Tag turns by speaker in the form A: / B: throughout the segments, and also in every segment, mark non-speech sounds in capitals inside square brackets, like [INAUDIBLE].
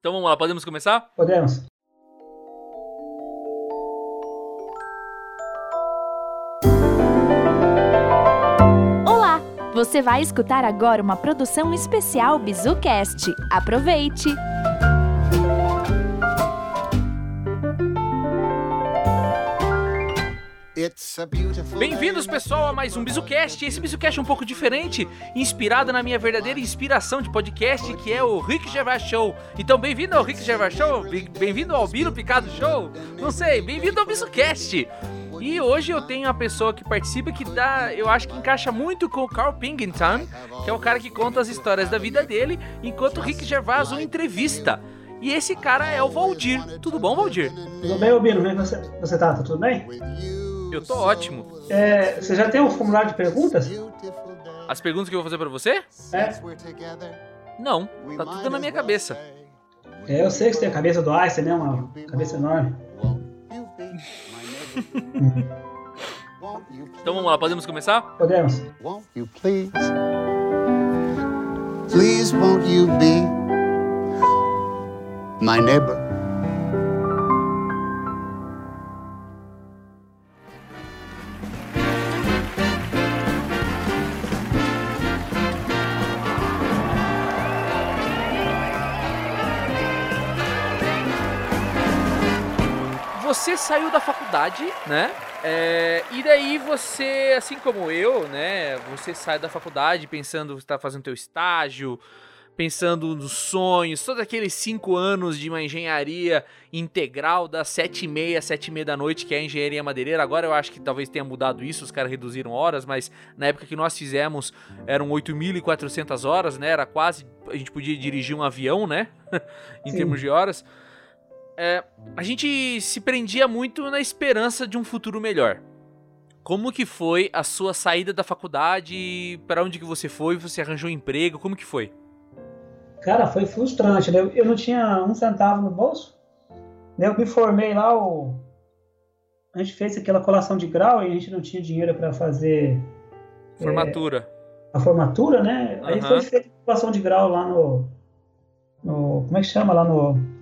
A: Então vamos lá, podemos começar?
B: Podemos.
C: Olá! Você vai escutar agora uma produção especial BizuCast. Aproveite!
A: Bem-vindos, pessoal, a mais um BizuCast. Esse BizuCast é um pouco diferente, inspirado na minha verdadeira inspiração de podcast, que é o Rick Gervais Show. Então, bem-vindo ao Rick Gervais Show, bem-vindo ao Biro Picado Show, não sei, bem-vindo ao BizuCast. E hoje eu tenho uma pessoa que participa que dá, eu acho que encaixa muito com o Carl Pingington, que é o cara que conta as histórias da vida dele, enquanto o Rick Gervais o entrevista. E esse cara é o Valdir. Tudo bom, Valdir?
B: Tudo bem, Albino? Como é você, você tá? Tá tudo bem?
A: Eu tô ótimo.
B: É, você já tem um formulário de perguntas?
A: As perguntas que eu vou fazer pra você?
B: É.
A: Não, tá tudo na minha cabeça.
B: É, eu sei que você tem a cabeça do Einstein, né? Uma cabeça enorme.
A: Então vamos lá, podemos começar?
B: Podemos.
D: Please won't you be my neighbor?
A: Saiu da faculdade, né? É, e daí você, assim como eu, né? Você sai da faculdade pensando que está fazendo teu estágio, pensando nos sonhos, todos aqueles cinco anos de uma engenharia integral das sete e meia, sete e meia da noite, que é a engenharia madeireira. Agora eu acho que talvez tenha mudado isso, os caras reduziram horas, mas na época que nós fizemos eram 8.400 horas, né? Era quase, a gente podia dirigir um avião, né? [LAUGHS] em
B: Sim.
A: termos de horas. É, a gente se prendia muito na esperança de um futuro melhor. Como que foi a sua saída da faculdade? Para onde que você foi? Você arranjou um emprego? Como que foi?
B: Cara, foi frustrante, né? Eu não tinha um centavo no bolso. né? Eu me formei lá, o... a gente fez aquela colação de grau e a gente não tinha dinheiro para fazer
A: Formatura.
B: a formatura, né? Aí
A: Aham.
B: foi feita a colação de grau lá no, no. Como é que chama? Lá no,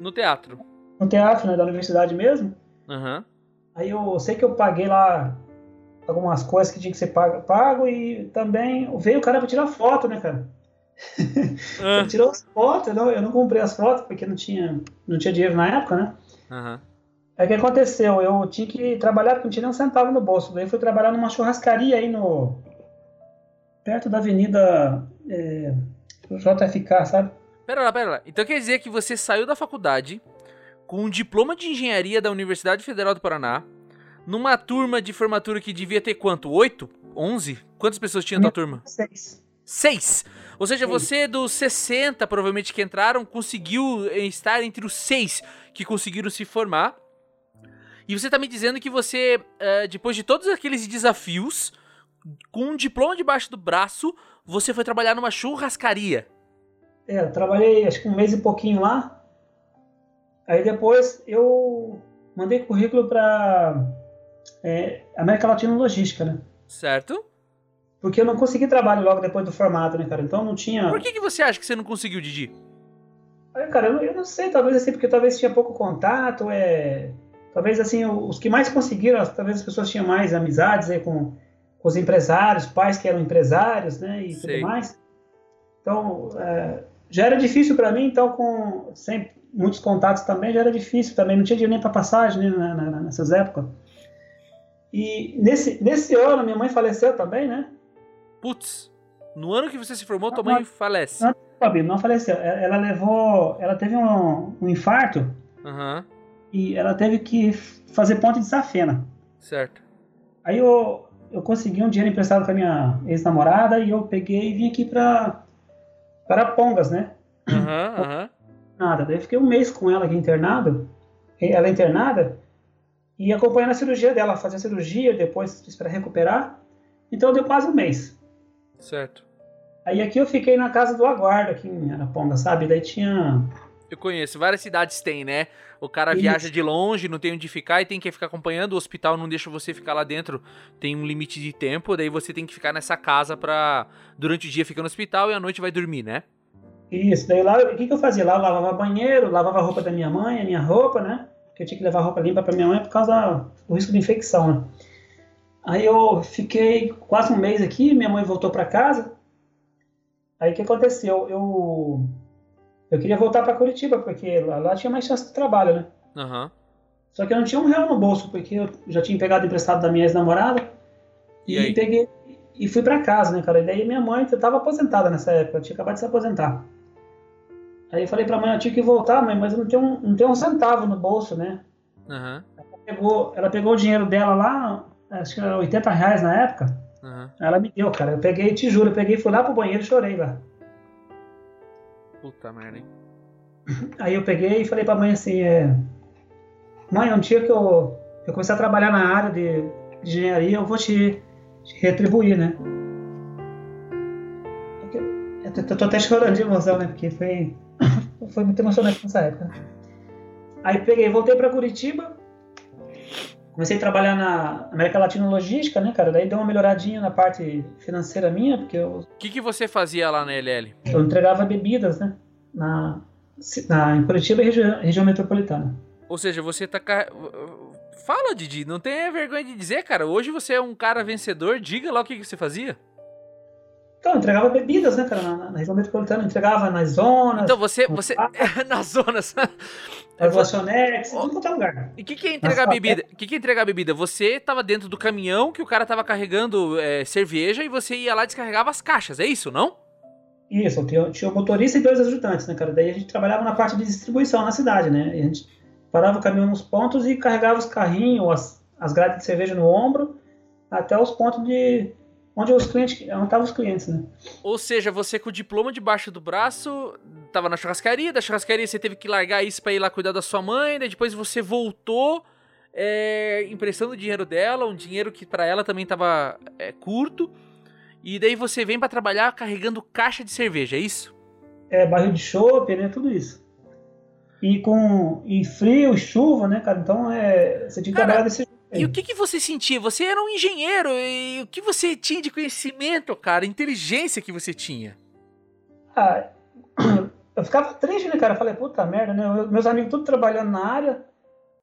A: No teatro.
B: no teatro né, da universidade mesmo.
A: Aham.
B: Aí eu sei que eu paguei lá algumas coisas que tinha que ser pago, pago e também veio o cara para tirar foto, né, cara?
A: Ah, [LAUGHS]
B: Ele tirou as fotos, eu não, eu não comprei as fotos porque não tinha, não tinha dinheiro na época, né?
A: Aham.
B: Aí o que aconteceu? Eu tinha que trabalhar porque não tinha nem um centavo no bolso. Daí eu fui trabalhar numa churrascaria aí no. perto da avenida é, JFK, sabe?
A: Pera lá, pera lá. Então quer dizer que você saiu da faculdade com um diploma de engenharia da Universidade Federal do Paraná, numa turma de formatura que devia ter quanto? Oito? Onze? Quantas pessoas tinha na turma?
B: Seis.
A: Seis. Ou seja,
B: Sim.
A: você dos 60, provavelmente, que entraram, conseguiu eh, estar entre os seis que conseguiram se formar. E você tá me dizendo que você, eh, depois de todos aqueles desafios, com um diploma debaixo do braço, você foi trabalhar numa churrascaria.
B: É, eu trabalhei acho que um mês e pouquinho lá. Aí depois eu mandei currículo para é, América Latina Logística, né?
A: Certo?
B: Porque eu não consegui trabalho logo depois do formato, né, cara? Então não tinha.
A: Por que, que você acha que você não conseguiu, Didi?
B: Aí, cara, eu, não- eu não sei, talvez assim, porque talvez tinha pouco contato, é. Talvez assim, os que mais conseguiram, talvez as pessoas tinham mais amizades aí com, com os empresários, pais que eram empresários, né? E
A: Sei.
B: tudo mais. Então, é, já era difícil para mim, então, com sem muitos contatos também, já era difícil também, não tinha dinheiro nem para passagem né, na- na- nessas épocas. E nesse, nesse ano, minha mãe faleceu também, né?
A: Putz, no ano que você se formou, tua mãe falece.
B: Não. Fabi, não faleceu. Ela levou. Ela teve um, um infarto
A: Aham,
B: e ela teve que fazer ponte de safena.
A: certo.
B: Aí eu, eu consegui um dinheiro emprestado com a minha ex-namorada e eu peguei e vim aqui pra, para Pongas, né?
A: Aham, aham.
B: Nada. Daí eu fiquei um mês com ela aqui internado, ela internada, e acompanhando a cirurgia dela, fazer a cirurgia, depois para recuperar. Então deu quase um mês.
A: Certo.
B: Aí aqui eu fiquei na casa do aguardo, aqui em Araponga, sabe? Daí tinha.
A: Eu conheço, várias cidades têm, né? O cara
B: Isso.
A: viaja de longe, não tem onde ficar e tem que ficar acompanhando. O hospital não deixa você ficar lá dentro, tem um limite de tempo, daí você tem que ficar nessa casa pra. Durante o dia fica no hospital e à noite vai dormir, né?
B: Isso, daí lá, o que, que eu fazia? Lá eu lavava banheiro, lavava a roupa da minha mãe, a minha roupa, né? Porque eu tinha que levar roupa limpa para minha mãe por causa do risco de infecção, né? Aí eu fiquei quase um mês aqui, minha mãe voltou para casa. Aí o que aconteceu? Eu, eu queria voltar para Curitiba, porque lá, lá, tinha mais chance de trabalho, né?
A: Uhum.
B: Só que eu não tinha um real no bolso, porque eu já tinha pegado emprestado da minha ex-namorada. E, e peguei e fui para casa, né, cara? E daí minha mãe estava aposentada nessa época, eu tinha acabado de se aposentar. Aí eu falei pra mãe, eu tinha que voltar, mãe, mas eu não tenho um, não tenho um centavo no bolso, né?
A: Uhum.
B: Ela, pegou, ela pegou o dinheiro dela lá, acho que era 80 reais na época.
A: Uhum.
B: Ela me deu, cara. Eu peguei, te juro, eu peguei, fui lá pro banheiro e chorei lá.
A: Puta merda, hein? [LAUGHS]
B: Aí eu peguei e falei pra mãe assim, é... Mãe, um dia que eu, eu comecei a trabalhar na área de, de engenharia, eu vou te, te retribuir, né? Eu tô até chorando de emoção, né? Porque foi, [COUGHS] foi muito emocionante nessa época. Aí peguei, voltei para Curitiba, comecei a trabalhar na América Latina Logística, né, cara? Daí deu uma melhoradinha na parte financeira minha, porque eu...
A: O que, que você fazia lá na LL?
B: Eu entregava bebidas, né? Na, na, em Curitiba e região, região metropolitana.
A: Ou seja, você tá... Fala, Didi, não tem vergonha de dizer, cara. Hoje você é um cara vencedor, diga lá o que, que você fazia.
B: Então, eu entregava bebidas, né, cara, na, na região metropolitana, entregava nas zonas.
A: Então, você. você [LAUGHS] nas zonas.
B: Ervacionex, tudo quanto é lugar.
A: E o que, que é entregar bebida? O que, que é entregar bebida? Você tava dentro do caminhão que o cara tava carregando é, cerveja e você ia lá e descarregava as caixas, é isso, não?
B: Isso, tinha, tinha o motorista e dois ajudantes, né, cara? Daí a gente trabalhava na parte de distribuição na cidade, né? E a gente parava o caminhão nos pontos e carregava os carrinhos, as, as grades de cerveja no ombro, até os pontos de onde os clientes, onde estavam os clientes, né?
A: Ou seja, você com o diploma debaixo do braço, tava na churrascaria, da churrascaria você teve que largar isso para ir lá cuidar da sua mãe, daí depois você voltou é, emprestando o dinheiro dela, um dinheiro que para ela também tava é, curto, e daí você vem para trabalhar carregando caixa de cerveja, é isso?
B: É, barril de chopp, né, tudo isso. E com e frio, chuva, né, cara? Então é, você tinha que trabalhar desse
A: e o que, que você sentia? Você era um engenheiro, e o que você tinha de conhecimento, cara? Inteligência que você tinha?
B: Ah, eu ficava triste, né, cara? Eu falei, puta merda, né? Meus amigos tudo trabalhando na área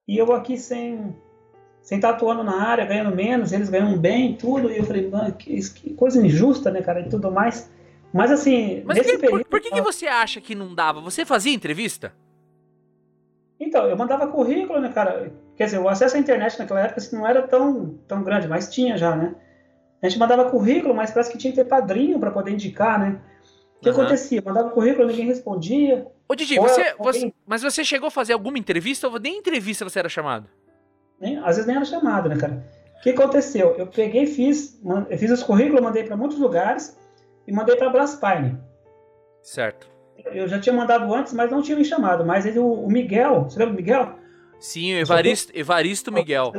B: e eu aqui sem, sem estar atuando na área, ganhando menos, eles ganham bem, tudo. E eu falei, mano, que, que coisa injusta, né, cara? E tudo mais. Mas assim.
A: Mas que, período, por, por que, que você acha que não dava? Você fazia entrevista?
B: Então, eu mandava currículo, né, cara? Quer dizer, o acesso à internet naquela época assim, não era tão, tão grande, mas tinha já, né? A gente mandava currículo, mas parece que tinha que ter padrinho para poder indicar, né? O que uhum. acontecia? Mandava currículo, ninguém respondia.
A: Ô, Didi, você, você, mas você chegou a fazer alguma entrevista ou nem entrevista você era chamado?
B: Nem, às vezes nem era chamado, né, cara? O que aconteceu? Eu peguei, fiz, eu fiz os currículos, mandei para muitos lugares e mandei para Braspine.
A: Certo.
B: Eu já tinha mandado antes, mas não tinha me chamado. Mas ele, o, o Miguel, você lembra do Miguel?
A: Sim, o Evaristo, Evaristo Miguel.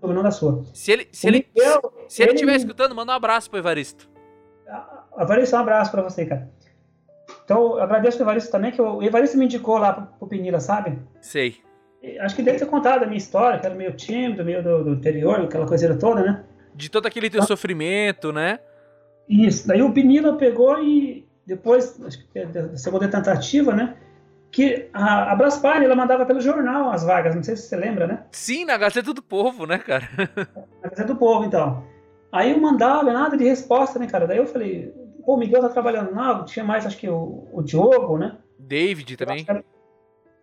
B: O nome da sua.
A: Se ele, se ele, Miguel, se ele estiver escutando, manda um abraço pro Evaristo.
B: Ah, Evaristo, um abraço pra você, cara. Então, eu agradeço o Evaristo também, que o Evaristo me indicou lá pro, pro Pinila, sabe?
A: Sei.
B: Acho que deve ter contado a minha história, que era meio tímido, meio do, do interior, aquela coisinha toda, né?
A: De todo aquele teu então, sofrimento, né?
B: Isso. Daí o Pinila pegou e depois, acho que da segunda tentativa, né? Que a, a Braspar, ela mandava pelo jornal as vagas, não sei se você lembra, né?
A: Sim, na Gazeta do Povo, né, cara? [LAUGHS]
B: na Gazeta do Povo, então. Aí eu mandava, nada de resposta, né, cara? Daí eu falei, pô, o Miguel tá trabalhando lá, tinha mais, acho que o, o Diogo, né?
A: David também.
B: Eu acho,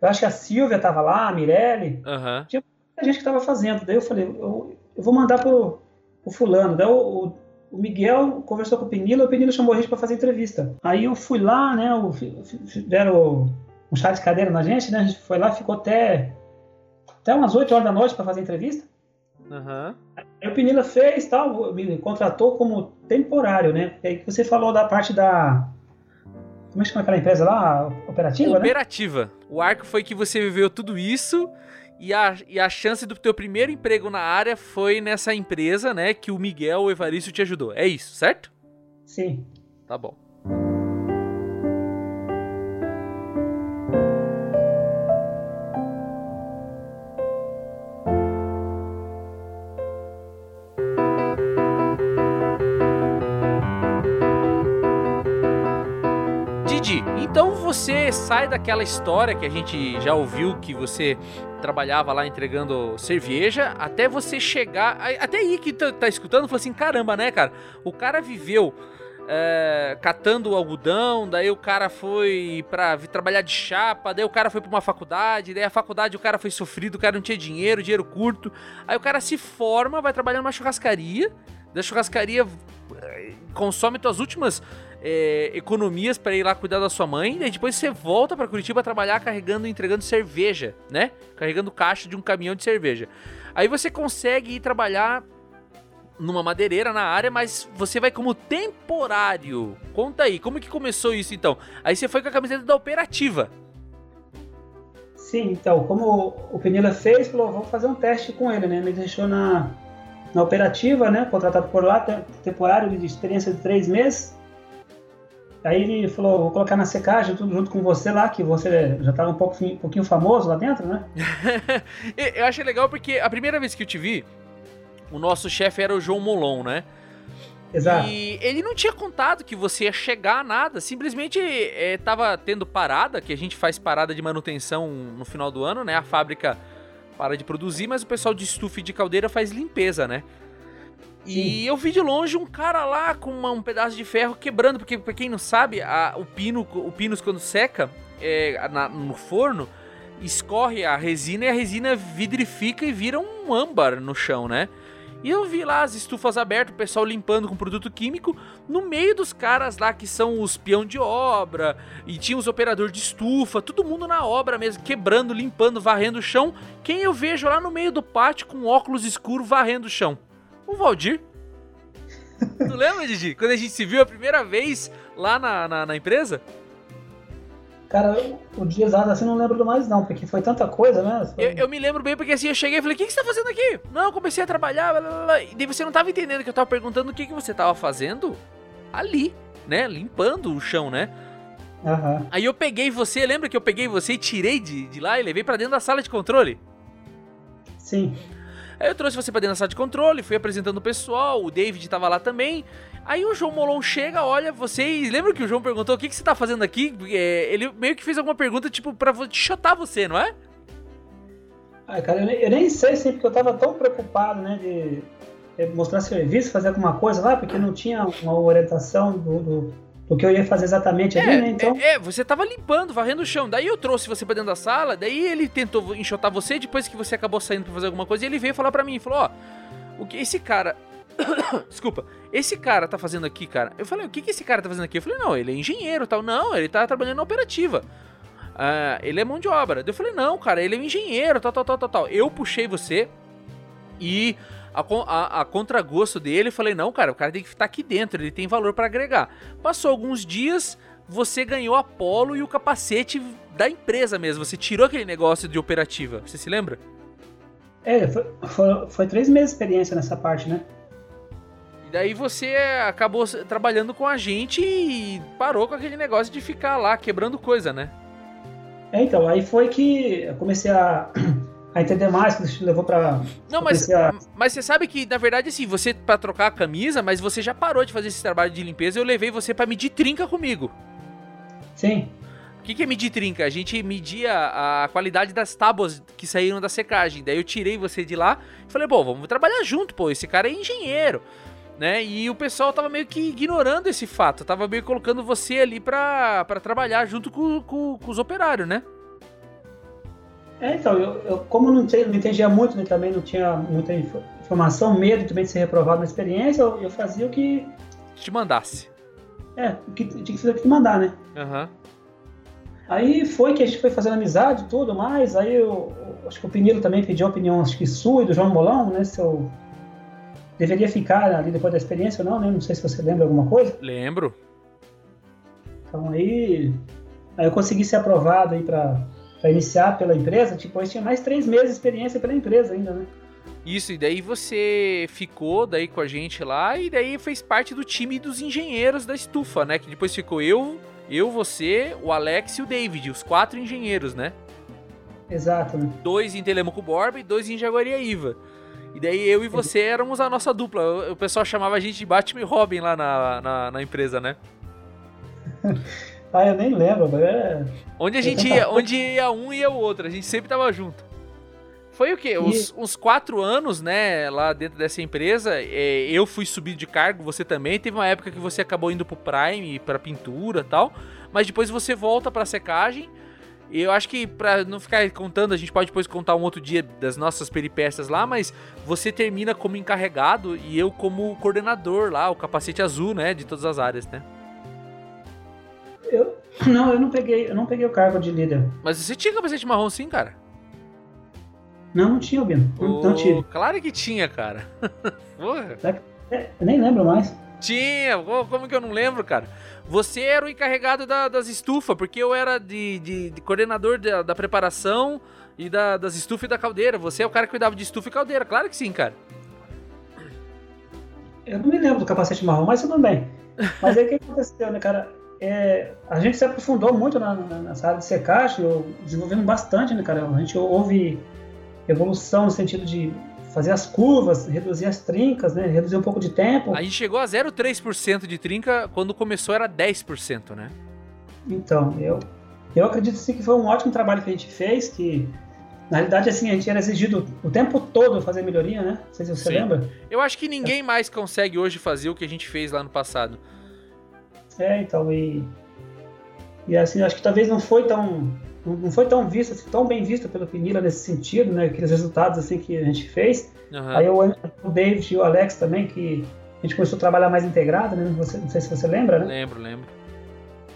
B: eu acho que a Silvia tava lá, a Mirelle.
A: Uhum.
B: Tinha muita gente que tava fazendo. Daí eu falei, eu, eu vou mandar pro, pro fulano. Daí o, o, Miguel conversou com o Penila, o Penila chamou a gente para fazer entrevista. Aí eu fui lá, né, o, deram um chá de cadeira na gente, né? A gente foi lá, ficou até, até umas 8 horas da noite para fazer entrevista.
A: Uhum.
B: Aí o Pinila fez tal, me contratou como temporário, né? E aí você falou da parte da. Como é que chama aquela empresa lá? Operativa?
A: Operativa.
B: Né?
A: O arco foi que você viveu tudo isso e a, e a chance do teu primeiro emprego na área foi nessa empresa, né? Que o Miguel, o Evaristo te ajudou. É isso, certo?
B: Sim.
A: Tá bom. Sai daquela história que a gente já ouviu que você trabalhava lá entregando cerveja, até você chegar. Até aí que tá, tá escutando, falou assim: caramba, né, cara? O cara viveu é, catando algodão, daí o cara foi pra trabalhar de chapa, daí o cara foi pra uma faculdade, daí a faculdade o cara foi sofrido, o cara não tinha dinheiro, dinheiro curto. Aí o cara se forma, vai trabalhar numa churrascaria, da churrascaria eh, consome tuas últimas é, economias para ir lá cuidar da sua mãe, e depois você volta para Curitiba trabalhar carregando e entregando cerveja, né? Carregando caixa de um caminhão de cerveja. Aí você consegue ir trabalhar numa madeireira na área, mas você vai como temporário. Conta aí, como que começou isso então? Aí você foi com a camiseta da operativa.
B: Sim, então, como o Penila fez, falou, vamos fazer um teste com ele, né? Me deixou na, na operativa, né? Contratado por lá, temporário de experiência de três meses. Aí ele falou, vou colocar na secagem tudo junto com você lá, que você já estava um, pouco, um pouquinho famoso lá dentro, né? [LAUGHS]
A: eu achei legal porque a primeira vez que eu te vi, o nosso chefe era o João Molon, né?
B: Exato.
A: E ele não tinha contado que você ia chegar a nada, simplesmente é, tava tendo parada, que a gente faz parada de manutenção no final do ano, né? A fábrica para de produzir, mas o pessoal de estufa e de caldeira faz limpeza, né? Sim. E eu vi de longe um cara lá com uma, um pedaço de ferro quebrando, porque pra quem não sabe, a, o pino, o pinus quando seca é, na, no forno, escorre a resina e a resina vidrifica e vira um âmbar no chão, né? E eu vi lá as estufas abertas, o pessoal limpando com produto químico, no meio dos caras lá que são os peão de obra, e tinha os operadores de estufa, todo mundo na obra mesmo, quebrando, limpando, varrendo o chão. Quem eu vejo lá no meio do pátio com óculos escuros varrendo o chão? O Valdir. tu lembra, Didi? Quando a gente se viu a primeira vez lá na, na, na empresa?
B: Cara, o dia exato assim não lembro mais não, porque foi tanta coisa, né?
A: Foi... Eu, eu, me lembro bem porque assim, eu cheguei e falei, o que, que você tá fazendo aqui? Não, eu comecei a trabalhar, blá, blá, blá. e daí você não tava entendendo que eu tava perguntando o que, que você tava fazendo ali, né? Limpando o chão, né?
B: Uhum.
A: Aí eu peguei você, lembra que eu peguei você e tirei de, de lá e levei para dentro da sala de controle?
B: Sim.
A: Aí eu trouxe você pra dentro da sala de controle, fui apresentando o pessoal, o David tava lá também. Aí o João Molon chega, olha vocês. Lembra que o João perguntou o que, que você tá fazendo aqui? É, ele meio que fez alguma pergunta, tipo, pra chotar você, não é?
B: Ah, cara, eu nem, sei, assim, porque eu tava tão preocupado, né, de mostrar serviço, fazer alguma coisa lá, porque não tinha uma orientação do, do, do que eu ia fazer exatamente ali,
A: é,
B: né? Então...
A: É, é, você tava limpando, varrendo o chão. Daí eu trouxe você pra dentro da sala, daí ele tentou enxotar você, depois que você acabou saindo pra fazer alguma coisa, ele veio falar pra mim, falou, ó, o que esse cara [COUGHS] Desculpa. Esse cara tá fazendo aqui, cara. Eu falei, o que, que esse cara tá fazendo aqui? Eu falei, não, ele é engenheiro tal. Não, ele tá trabalhando na operativa. Uh, ele é mão de obra. Eu falei, não, cara, ele é um engenheiro, tal, tal, tal, tal, tal. Eu puxei você e a, a, a contragosto dele, falei, não, cara, o cara tem que estar aqui dentro, ele tem valor para agregar. Passou alguns dias, você ganhou a polo e o capacete da empresa mesmo. Você tirou aquele negócio de operativa. Você se lembra?
B: É, foi, foi, foi três meses de experiência nessa parte, né?
A: E daí você acabou trabalhando com a gente e parou com aquele negócio de ficar lá quebrando coisa, né?
B: É, então, aí foi que eu comecei a, a entender mais, que isso levou pra.
A: Não, mas, a... mas você sabe que, na verdade, assim, você para trocar a camisa, mas você já parou de fazer esse trabalho de limpeza eu levei você para medir trinca comigo.
B: Sim.
A: O que, que é medir trinca? A gente media a qualidade das tábuas que saíram da secagem. Daí eu tirei você de lá e falei, pô, vamos trabalhar junto, pô. Esse cara é engenheiro né? E o pessoal tava meio que ignorando esse fato, tava meio colocando você ali pra, pra trabalhar junto com, com, com os operários, né?
B: É, então, eu, eu como não, não entendia muito, né, também não tinha muita informação, medo também de ser reprovado na experiência, eu, eu fazia o que...
A: Te mandasse.
B: É, o que tinha que fazer o que mandar, né?
A: Aham. Uhum.
B: Aí foi que a gente foi fazendo amizade e tudo mais, aí eu, acho que o Pinheiro também pediu a opinião, acho que sua e do João Molão, né, se eu deveria ficar ali depois da experiência ou não, né? Não sei se você lembra alguma coisa.
A: Lembro.
B: Então aí, aí eu consegui ser aprovado aí para iniciar pela empresa. Tipo, eu tinha mais três meses de experiência pela empresa ainda, né?
A: Isso, e daí você ficou daí com a gente lá e daí fez parte do time dos engenheiros da estufa, né? Que depois ficou eu, eu, você, o Alex e o David, os quatro engenheiros, né?
B: Exato. Né?
A: Dois em Telemaco Borba e dois em Jaguariaíva. E daí eu e você éramos a nossa dupla. O pessoal chamava a gente de Batman e Robin lá na, na, na empresa, né? [LAUGHS]
B: Ah, eu nem lembro, mas é...
A: Onde a gente ia, onde ia um ia o outro, a gente sempre tava junto. Foi o quê?
B: E-
A: Uns, uns quatro anos, né, lá dentro dessa empresa. é, eu fui subir de cargo, você também. Teve uma época que você acabou indo pro Prime, pra pintura e tal. Mas depois você volta pra secagem. E eu acho que pra não ficar contando, a gente pode depois contar um outro dia das nossas peripécias lá, mas você termina como encarregado e eu como coordenador lá, o capacete azul, né, de todas as áreas, né?
B: Eu, não, eu não peguei, eu não peguei o cargo de líder.
A: Mas você tinha capacete marrom sim, cara?
B: Não, não tinha, Bino. Não, não
A: Ô,
B: tive.
A: Claro que tinha, cara. [LAUGHS] Porra.
B: É, eu nem lembro mais.
A: Tinha, como que eu não lembro, cara? Você era o encarregado da- das estufas, porque eu era de, de- de coordenador da, da preparação e da- das estufas e da caldeira. Você é o cara que cuidava de estufa e caldeira, claro que sim, cara.
B: Eu não me lembro do capacete marrom, mas tudo bem. Mas aí o que [LAUGHS] aconteceu, né, cara? É, a gente se aprofundou muito na, na- nessa área de secagem, eu- desenvolvemos bastante, né, cara? A gente houve evolução no sentido de fazer as curvas, reduzir as trincas, né? Reduzir um pouco de tempo.
A: A gente chegou a 0,3% de trinca, quando começou era 10%, né?
B: Então, eu, eu acredito sim que foi um ótimo trabalho que a gente fez, que na realidade assim, a gente era exigido o tempo todo fazer melhoria, né? Não sei se você
A: Sim.
B: lembra.
A: Eu acho que ninguém mais consegue hoje fazer o que a gente fez lá no passado.
B: É, então, e, e assim, acho que talvez não foi tão não foi tão visto, assim, tão bem visto pelo Pinila nesse sentido, né? Aqueles resultados assim que a gente fez.
A: Aham.
B: Aí o, o David e o Alex também, que a gente começou a trabalhar mais integrado, né? Você, não sei se você lembra, né?
A: Lembro, lembro.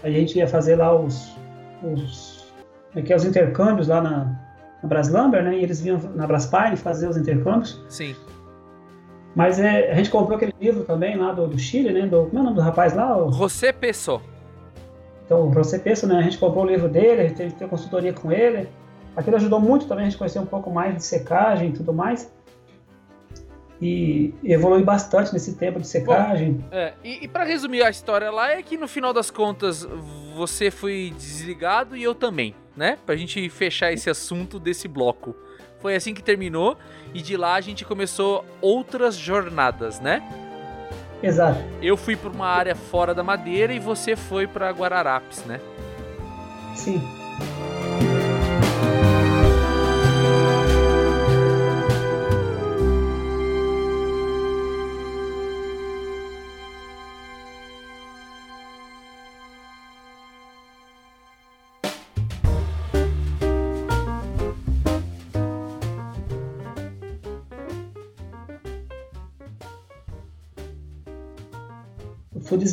B: A gente ia fazer lá os, os, como é que é, os intercâmbios lá na, na Braslamber, né? E eles vinham na Braspine fazer os intercâmbios.
A: Sim.
B: Mas é, a gente comprou aquele livro também lá do, do Chile, né? Do, como é o nome do rapaz lá? O,
A: José Pessoa.
B: então, o José Pesso, né? A gente comprou o livro dele, a gente teve consultoria com ele. Aquilo ajudou muito também a gente conhecer um pouco mais de secagem e tudo mais. E evolui bastante nesse tempo de secagem.
A: É, e, e para resumir a história lá é que no final das contas você foi desligado e eu também, né? Pra gente fechar esse assunto desse bloco. Foi assim que terminou e de lá a gente começou outras jornadas, né?
B: Exato.
A: Eu fui pra uma área fora da madeira e você foi pra Guararapes, né?
B: Sim.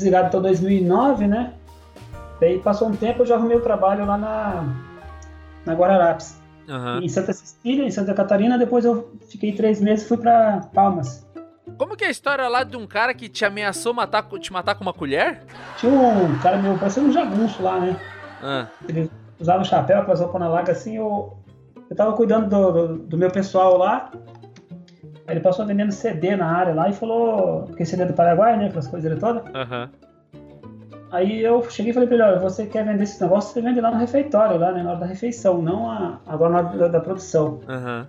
B: Desligado até 2009, né? Daí passou um tempo, eu já arrumei o trabalho lá na, na Guararapes.
A: Aham.
B: Em Santa Cecília, em Santa Catarina, depois eu fiquei três meses e fui para Palmas.
A: Como que é a história lá de um cara que te ameaçou matar, te matar com uma colher?
B: Tinha um cara meu, parecia um jagunço lá, né?
A: Ah,
B: Ele usava chapéu, aquelas roupas na larga assim, eu, eu tava cuidando do, do, do meu pessoal lá. Ele passou vendendo CD na área lá e falou, que CD do Paraguai, né? Aquelas coisas todas.
A: aham.
B: Aí eu cheguei e falei pra ele, olha, você quer vender esse negócio, você vende lá no refeitório, lá né, na hora da refeição, não a- agora na hora da, da produção.
A: Aham.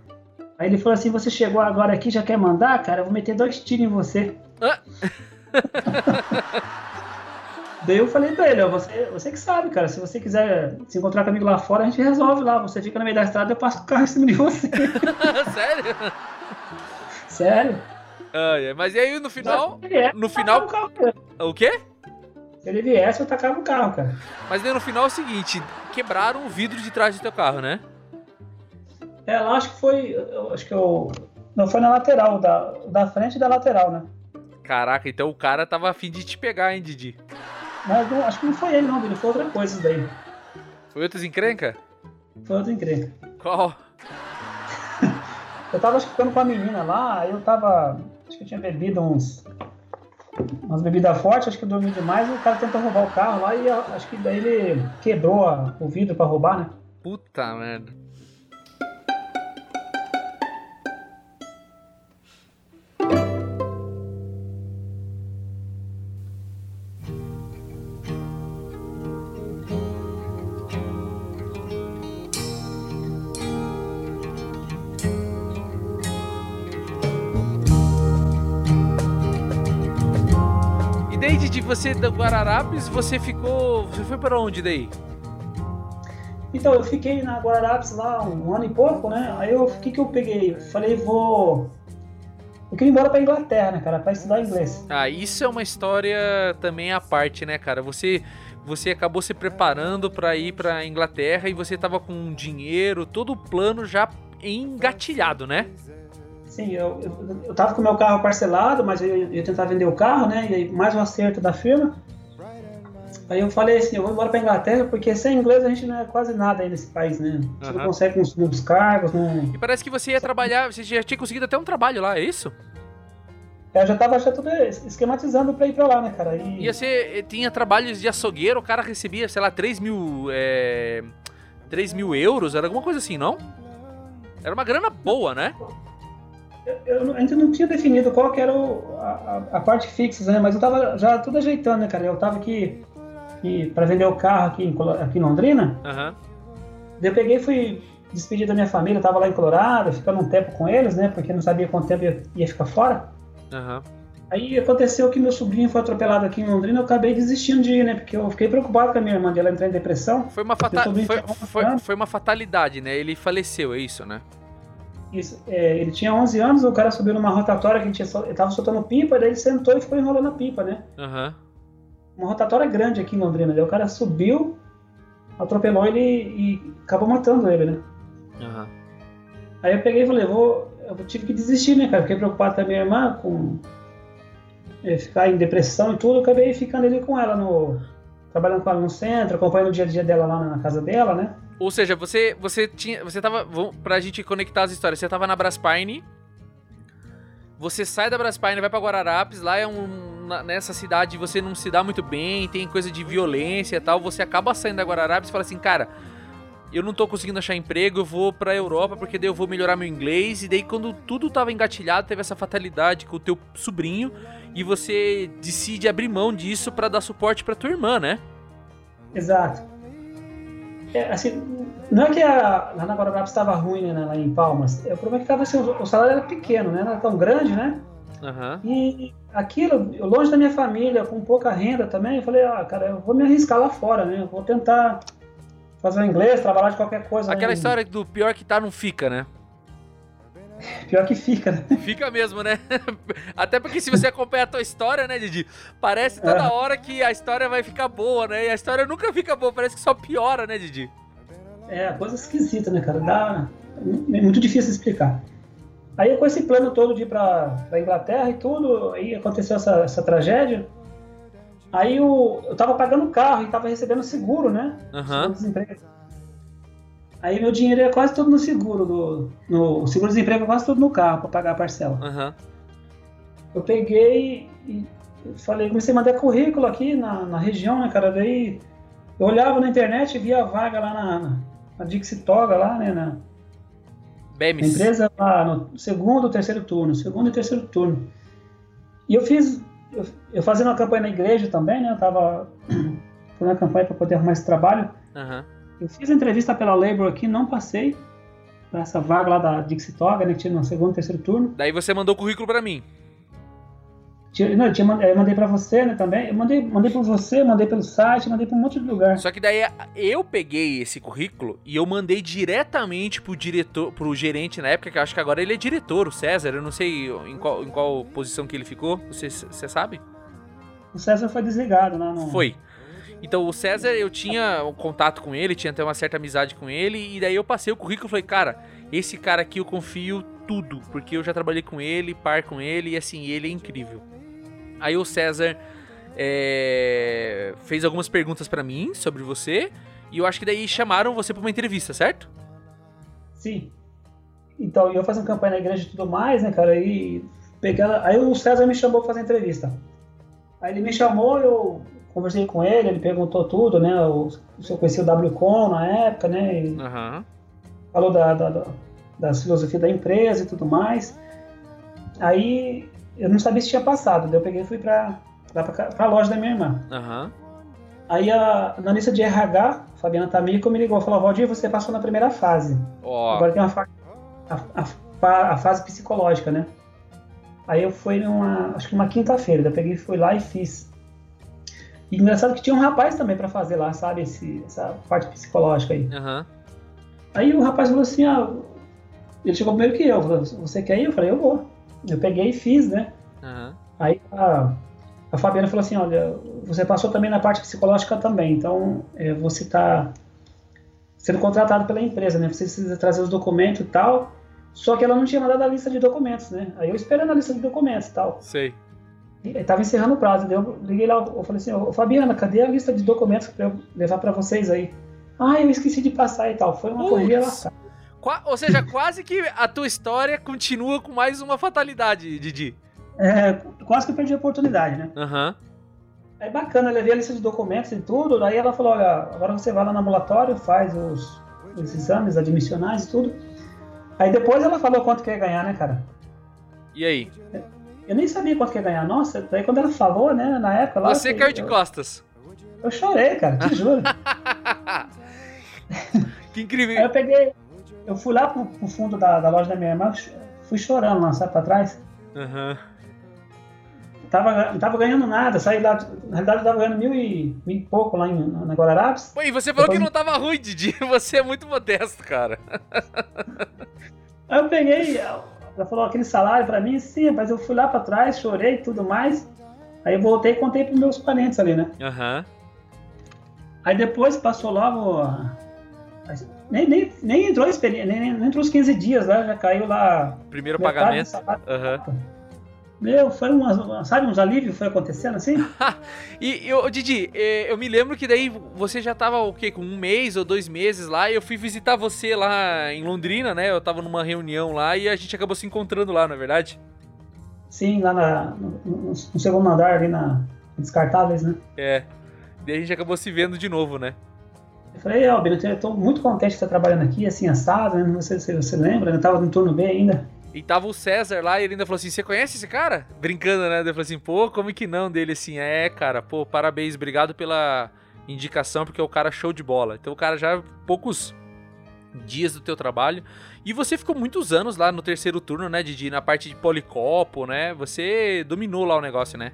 B: Aí ele falou assim, você chegou agora aqui, já quer mandar, cara? Eu vou meter dois tiros em você.
A: Ah. [LAUGHS]
B: Daí eu falei pra ele, ó, você, você que sabe, cara, se você quiser se encontrar comigo lá fora, a gente resolve lá. Você fica no meio da estrada, eu passo o carro em cima de você. [LAUGHS]
A: Sério?
B: Sério?
A: Ai, mas e aí no final?
B: Viesse,
A: no final-
B: o.
A: O quê?
B: Se ele viesse, eu tacava o carro, cara.
A: Mas daí no final é o seguinte, quebraram o vidro de trás do teu carro, né?
B: É, lá acho que foi, acho que eu... Não, foi na lateral, da, da frente e da lateral, né?
A: Caraca, então o cara tava afim de te pegar, hein, Didi?
B: Mas não, acho que não foi ele, não, ele foi outra coisa isso daí.
A: Foi outras encrenca?
B: Foi outra encrenca.
A: Qual?
B: Eu tava ficando com a menina lá, eu tava. Acho que eu tinha bebido uns. Umas bebidas fortes, acho que eu dormi demais e o cara tentou roubar o carro lá e acho que daí ele quebrou a- o vidro pra roubar, né?
A: Puta merda. Você da Guararapes, você ficou. Você foi para onde daí?
B: Então, eu fiquei na Guararapes lá um ano e pouco, né? Aí eu, o que que eu peguei? Falei, vou. Eu queria ir embora pra Inglaterra, né, cara, pra estudar inglês.
A: Ah, isso é uma história também à parte, né, cara? Você você acabou se preparando para ir para Inglaterra e você tava com dinheiro, todo o plano já engatilhado, né?
B: Sim, eu, eu, eu tava com meu carro parcelado, mas eu eu ia tentar vender o carro, né? E aí, mais um acerto da firma. Aí eu falei assim, eu vou embora pra Inglaterra, porque sem inglês a gente não é quase nada aí nesse país, né? A gente
A: Aham.
B: não consegue uns, uns cargos, não...
A: E parece que você ia trabalhar, você já tinha conseguido até um trabalho lá, é isso?
B: Eu já tava já tudo esquematizando pra ir pra lá, né, cara? E,
A: Ia ser. Tinha trabalhos de açougueiro, o cara recebia, sei lá, 3 mil. É, 3 mil euros, era alguma coisa assim, não? Era uma grana boa, né?
B: Eu, não- ainda não tinha definido qual que era o- a, a- a parte fixa, né? Mas eu tava já tudo ajeitando, né, cara? Eu tava aqui, aqui para vender o carro aqui em, aqui em Londrina. Daí eu peguei e fui despedir da minha família, eu tava lá em Colorado, ficando um tempo com eles, né? Porque não sabia quanto tempo ia, ia ficar fora.
A: Aham.
B: Aí aconteceu que meu sobrinho foi atropelado aqui em Londrina, eu acabei desistindo de ir, né? Porque eu fiquei preocupado com a minha irmã, de ela entrar em depressão.
A: Foi uma, fata foi, foi,
B: tá?
A: foi uma fatalidade, né? Ele faleceu, é isso, né?
B: Isso, é, ele tinha 11 anos, o cara subiu numa rotatória que ele, tinha, ele tava soltando pipa, daí ele sentou e ficou enrolando a pipa, né?
A: Aham.
B: Uma rotatória grande aqui em Londrina. Daí o cara subiu, atropelou ele e acabou matando ele, né?
A: Aham.
B: Aí eu peguei e falei, vou, eu tive que desistir, né, cara? Fiquei preocupado com a minha irmã, com é, ficar em depressão e tudo. Eu acabei ficando ali com ela, no, trabalhando com ela no centro, acompanhando o dia a dia dela lá na casa dela, né?
A: Ou seja, você, você tinha. Você tava. Pra gente conectar as histórias, você tava na Braspine. Você sai da Braspine, vai pra Guararapes, lá é um. Nessa cidade você não se dá muito bem, tem coisa de violência e tal. Você acaba saindo da Guararapes e fala assim, cara, eu não tô conseguindo achar emprego, eu vou pra Europa porque daí eu vou melhorar meu inglês. E daí, quando tudo tava engatilhado, teve essa fatalidade com o teu sobrinho. E você decide abrir mão disso pra dar suporte pra tua irmã, né?
B: Exato. É, assim, não é que a, lá na Guararapes estava ruim, né, lá em Palmas. É, O problema é que tava, assim, o, salário era pequeno, né? Não era tão grande, né?
A: Aham.
B: E aquilo, longe da minha família, com pouca renda também, eu falei, ah, cara, eu vou me arriscar lá fora, né? Eu vou tentar fazer o inglês, trabalhar de qualquer coisa.
A: Aquela
B: né?
A: história do pior que tá não fica, né?
B: Pior que fica, né?
A: Fica mesmo, né? [LAUGHS] Até porque se você acompanha a tua história, né, Didi? Parece toda
B: É.
A: hora que a história vai ficar boa, né? E a história nunca fica boa, parece que só piora, né, Didi?
B: É, coisa esquisita, né, cara? Dá, é muito difícil explicar. Aí com esse plano todo de ir pra, pra Inglaterra e tudo, aí aconteceu essa, essa tragédia. Aí eu, eu tava pagando o carro e tava recebendo seguro, né?
A: Aham.
B: Seguro-desemprego. Aí meu dinheiro ia quase tudo no seguro, do, no o seguro-desemprego é quase tudo no carro pra pagar a parcela.
A: Aham.
B: Eu peguei e falei, comecei a mandar currículo aqui na, na região, né, cara? Daí eu olhava na internet e via a vaga lá na, na, na Dixie Toga, lá, né? Na, na
A: Bemis.
B: empresa lá no segundo, terceiro turno, segundo e terceiro turno. E eu fiz, eu, eu fazendo uma campanha na igreja também, né? Eu tava [CLEARS THROAT] fazendo uma campanha para poder arrumar esse trabalho.
A: Aham.
B: Eu fiz a entrevista pela Labor aqui, não passei para essa vaga lá da Dixie Toga, né? Que tinha no segundo terceiro turno.
A: Daí você mandou o currículo pra mim.
B: Não, eu, tinha, eu mandei para você, né, também. Eu mandei, mandei para você, mandei pelo site, mandei para um monte de lugar.
A: Só que daí eu peguei esse currículo e eu mandei diretamente pro diretor, pro gerente na época, que eu acho que agora ele é diretor, o César. Eu não sei em qual, em qual posição que ele ficou. Você, você sabe?
B: O César foi desligado lá no.
A: Foi. Então o César, eu tinha um contato com ele, tinha até uma certa amizade com ele, e daí eu passei o currículo e falei, cara, esse cara aqui eu confio tudo, porque eu já trabalhei com ele, par com ele, e assim, ele é incrível. Aí o César é, fez algumas perguntas pra mim sobre você, e eu acho que daí chamaram você pra uma entrevista, certo?
B: Sim. Então, eu fazendo campanha na igreja e tudo mais, né, cara? E pegando... Aí o César me chamou pra fazer entrevista. Aí ele me chamou, eu conversei com ele, ele perguntou tudo, né? O, se eu conhecia o WCOM na época, né?
A: Aham.
B: falou da, da, da, das filosofias da empresa e tudo mais. Aí eu não sabia se tinha passado, daí eu peguei e fui pra, lá pra, pra loja da minha irmã.
A: Aham.
B: Aí a analista de RH, Fabiana Tamico, me ligou e falou: Valdir, você passou na primeira fase.
A: Ó.
B: Agora tem uma fa a, a a fase psicológica, né? Aí eu fui numa, acho que uma quinta-feira, eu peguei, fui lá e fiz. E engraçado que tinha um rapaz também para fazer lá, sabe? Esse, essa parte psicológica aí.
A: Aham.
B: Aí o rapaz falou assim, ah, ele chegou primeiro que eu, falou, você quer ir? Eu falei, eu vou. Eu peguei e fiz, né?
A: Aham.
B: Aí a, a Fabiana falou assim, olha, você passou também na parte psicológica também, então é, você está sendo contratado pela empresa, né? Você precisa trazer os documentos e tal. Só que ela não tinha mandado a lista de documentos, né? Aí eu esperando a lista de documentos e tal.
A: Sei.
B: E tava encerrando o prazo, eu liguei lá, eu falei assim, ô Fabiana, cadê a lista de documentos para eu levar para vocês aí? Ah, eu esqueci de passar e tal. Foi uma corrida lá.
A: Qua- ou seja, [LAUGHS] quase que a tua história continua com mais uma fatalidade, Didi.
B: É, quase que eu perdi a oportunidade, né?
A: Aham.
B: Aí bacana, eu levei a lista de documentos e tudo, daí ela falou, olha, agora você vai lá no ambulatório, faz os, os exames admissionais e tudo. Aí depois ela falou quanto que ia ganhar, né, cara?
A: E aí?
B: Eu nem sabia quanto que ia ganhar. Nossa, daí quando ela falou, né, na época lá...
A: Você
B: eu,
A: caiu de
B: eu,
A: costas.
B: eu chorei, cara, te juro. [LAUGHS] [LAUGHS]
A: que
B: Aí
A: incrível.
B: eu peguei, eu fui lá pro, pro fundo da, da loja da minha irmã, fui chorando lá, sabe, pra trás.
A: Aham.
B: Tava, não tava ganhando nada, saí lá, na realidade eu tava ganhando mil e, mil e pouco lá em, na Guararapes.
A: Pô, e você falou que não tava ruim, Didi. [LAUGHS] Você é muito modesto, cara.
B: Aí eu peguei, ela falou aquele salário pra mim, sim, mas eu fui lá pra trás, chorei e tudo mais. Aí eu voltei e contei pros meus parentes ali, né?
A: Aham.
B: Aí depois passou logo. Nem, nem, nem entrou a experiência, nem, nem, entrou os 15 dias lá, já caiu lá.
A: Primeiro pagamento.
B: salário. Meu, foi umas, sabe, uns alívios foi acontecendo assim? [LAUGHS]
A: E, eu, Didi, eh, eu me lembro que daí você já tava, o quê, com um mês ou dois meses lá, e eu fui visitar você lá em Londrina, né? Eu tava numa reunião lá e a gente acabou se encontrando lá, não é verdade?
B: Sim, lá na, no, no- segundo andar ali na Descartáveis, né?
A: É. Daí a gente acabou se vendo de novo, né?
B: Eu falei, ó, Bino, eu tô muito contente de estar trabalhando aqui, assim, assado, né? Não sei se você lembra, eu tava no turno B ainda.
A: E tava o César lá e ele ainda falou assim: Você conhece esse cara? Brincando, né? Eu falei assim: Pô, como que não? Dele assim: É, cara, pô, parabéns, obrigado pela indicação, porque o cara é show de bola. Então o cara já poucos dias do teu trabalho. E você ficou muitos anos lá no terceiro turno, né, Didi? Na parte de policopo, né? Você dominou lá o negócio, né?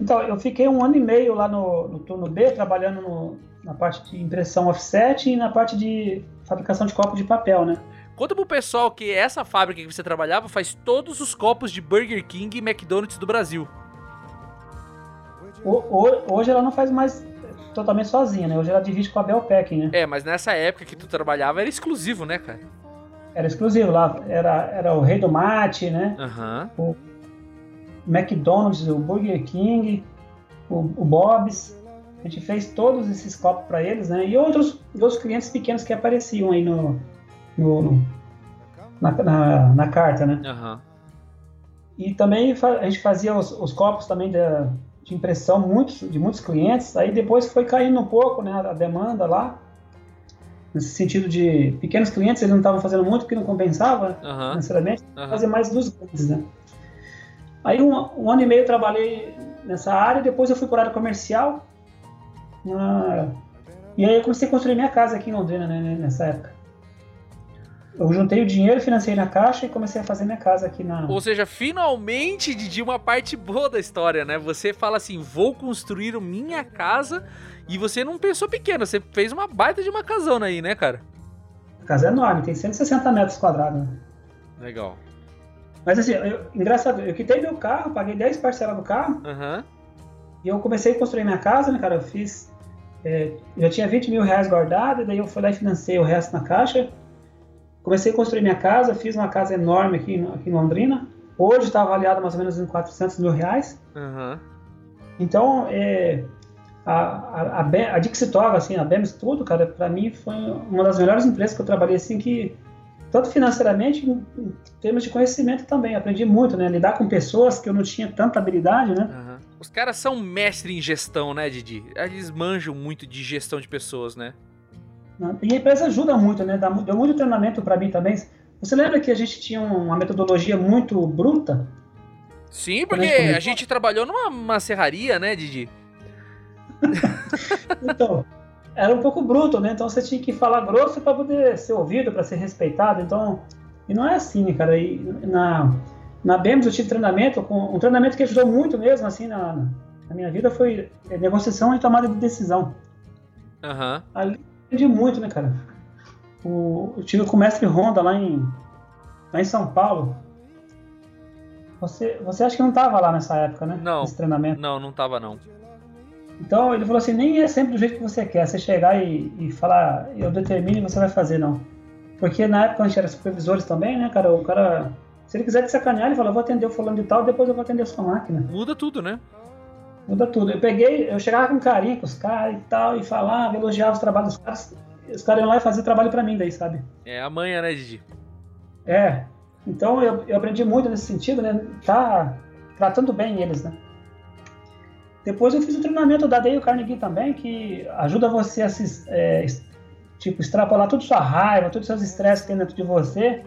B: Então, eu fiquei um ano e meio lá no, no turno B, trabalhando no- na parte de impressão offset e na parte de fabricação de copos de papel, né?
A: Conta pro pessoal que essa fábrica que você trabalhava faz todos os copos de Burger King e McDonald's do Brasil.
B: Hoje ela não faz mais totalmente sozinha, né? Hoje ela divide com a Bell Packing, né?
A: É, mas nessa época que tu trabalhava era exclusivo, né, cara?
B: Era exclusivo lá, era, era o Rei do Mate, né?
A: Aham.
B: O McDonald's, o Burger King, o, o Bob's. A gente fez todos esses copos para eles, né? E outros, outros clientes pequenos que apareciam aí no, no- na, na, na carta, né?
A: Aham.
B: E também a gente fazia os, os copos também da- de impressão muitos, de muitos clientes. Aí depois foi caindo um pouco né, a demanda lá. Nesse sentido de pequenos clientes, eles não estavam fazendo muito porque não compensava
A: Aham.
B: financeiramente.
A: Aham.
B: Fazer mais dos grandes, né? Aí um, um ano e meio eu trabalhei nessa área. Depois eu fui para área comercial. Ah, e aí eu comecei a construir minha casa aqui em Londrina né, nessa época. Eu juntei o dinheiro, financei na caixa e comecei a fazer minha casa aqui na...
A: Ou seja, finalmente, Didi, uma parte boa da história, né? Você fala assim, vou construir minha casa e você não pensou pequeno, você fez uma baita de uma casona aí, né, cara?
B: A casa é enorme, tem 160 metros quadrados. né?
A: Legal.
B: Mas assim, eu- engraçado, eu quitei meu carro, paguei 10 parcelas do carro
A: Aham.
B: e eu comecei a construir minha casa, né, cara? Eu fiz. é, eu já tinha 20 mil reais guardado, daí eu fui lá e financei o resto na caixa. Comecei a construir minha casa, fiz uma casa enorme aqui, em- aqui em Londrina. Hoje está avaliada mais ou menos em 400 mil reais.
A: Aham.
B: Então, é, a, a, a, a Dixitoga, assim, a BEMS tudo, cara, para mim foi uma das melhores empresas que eu trabalhei, assim, que tanto financeiramente, em, em termos de conhecimento também, aprendi muito, né, lidar com pessoas que eu não tinha tanta habilidade, né,
A: Aham. Os caras são mestres em gestão, né, Didi? Eles manjam muito de gestão de pessoas, né?
B: E a empresa ajuda muito, né, dá deu muito treinamento para mim também. Você lembra que a gente tinha uma metodologia muito bruta?
A: Sim, porque a gente trabalhou numa uma serraria, né, Didi? [LAUGHS]
B: Então, era um pouco bruto, né? Então você tinha que falar grosso para poder ser ouvido, para ser respeitado. Então, e não é assim, né, cara. E na, na BEMS eu tive treinamento, com, um treinamento que ajudou muito mesmo, assim, na, na minha vida foi é, negociação e tomada de decisão.
A: Aham.
B: Ali aprendi muito, né, cara? O, eu tive com o mestre Honda lá em, lá em São Paulo. Você, você acha que não tava lá nessa época, né?
A: Não.
B: Nesse treinamento.
A: Não, não tava não.
B: Então ele falou assim, nem é sempre do jeito que você quer. Você chegar e, e falar, eu determino e você vai fazer, não. Porque na época a gente era supervisores também, né, cara? O cara, se ele quiser te sacanear, ele fala, eu vou atender o fulano de tal, depois eu vou atender a sua máquina.
A: Muda tudo, né?
B: Muda tudo. Eu peguei, eu chegava com carinho com os caras e tal, e falava, elogiava os trabalhos dos caras. Os caras iam lá e faziam trabalho pra mim daí, sabe?
A: É a manha, né, Didi?
B: É. Então eu, eu aprendi muito nesse sentido, né? Tá tratando bem eles, né? Depois eu fiz o treinamento da Dale Carnegie também, que ajuda você a se, é, tipo, extrapolar toda a sua raiva, todos os seus estresses que tem dentro de você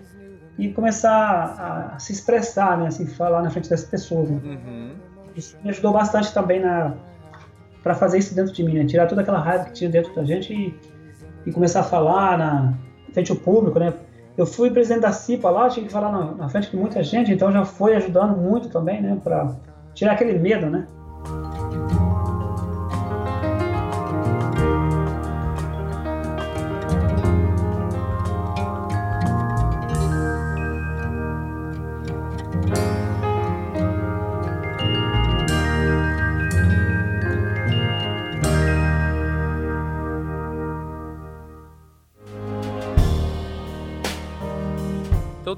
B: e começar a, a se expressar, né? Assim, falar na frente das pessoas. né?
A: Uhum.
B: Isso me ajudou bastante também na para fazer isso dentro de mim, né? Tirar toda aquela raiva que tinha dentro da gente e, e começar a falar na frente ao público, né? Eu fui presidente da CIPA lá, tinha que falar na, na frente de muita gente, então já foi ajudando muito também, né? Para tirar aquele medo, né?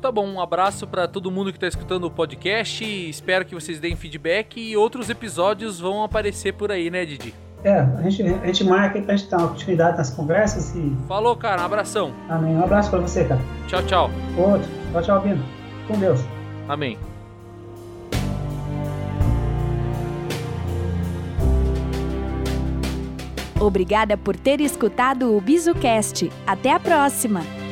A: Tá bom, um abraço pra todo mundo que tá escutando o podcast. Espero que vocês deem feedback e outros episódios vão aparecer por aí, né, Didi?
B: É, a gente, a gente marca aí pra gente dar uma continuidade nas conversas e.
A: Falou, cara, um abração.
B: Amém. Um abraço pra você, cara.
A: Tchau, tchau.
B: Outro. Tchau, tchau, Bino. Com Deus.
A: Amém.
C: Obrigada por ter escutado o BizuCast. Até a próxima!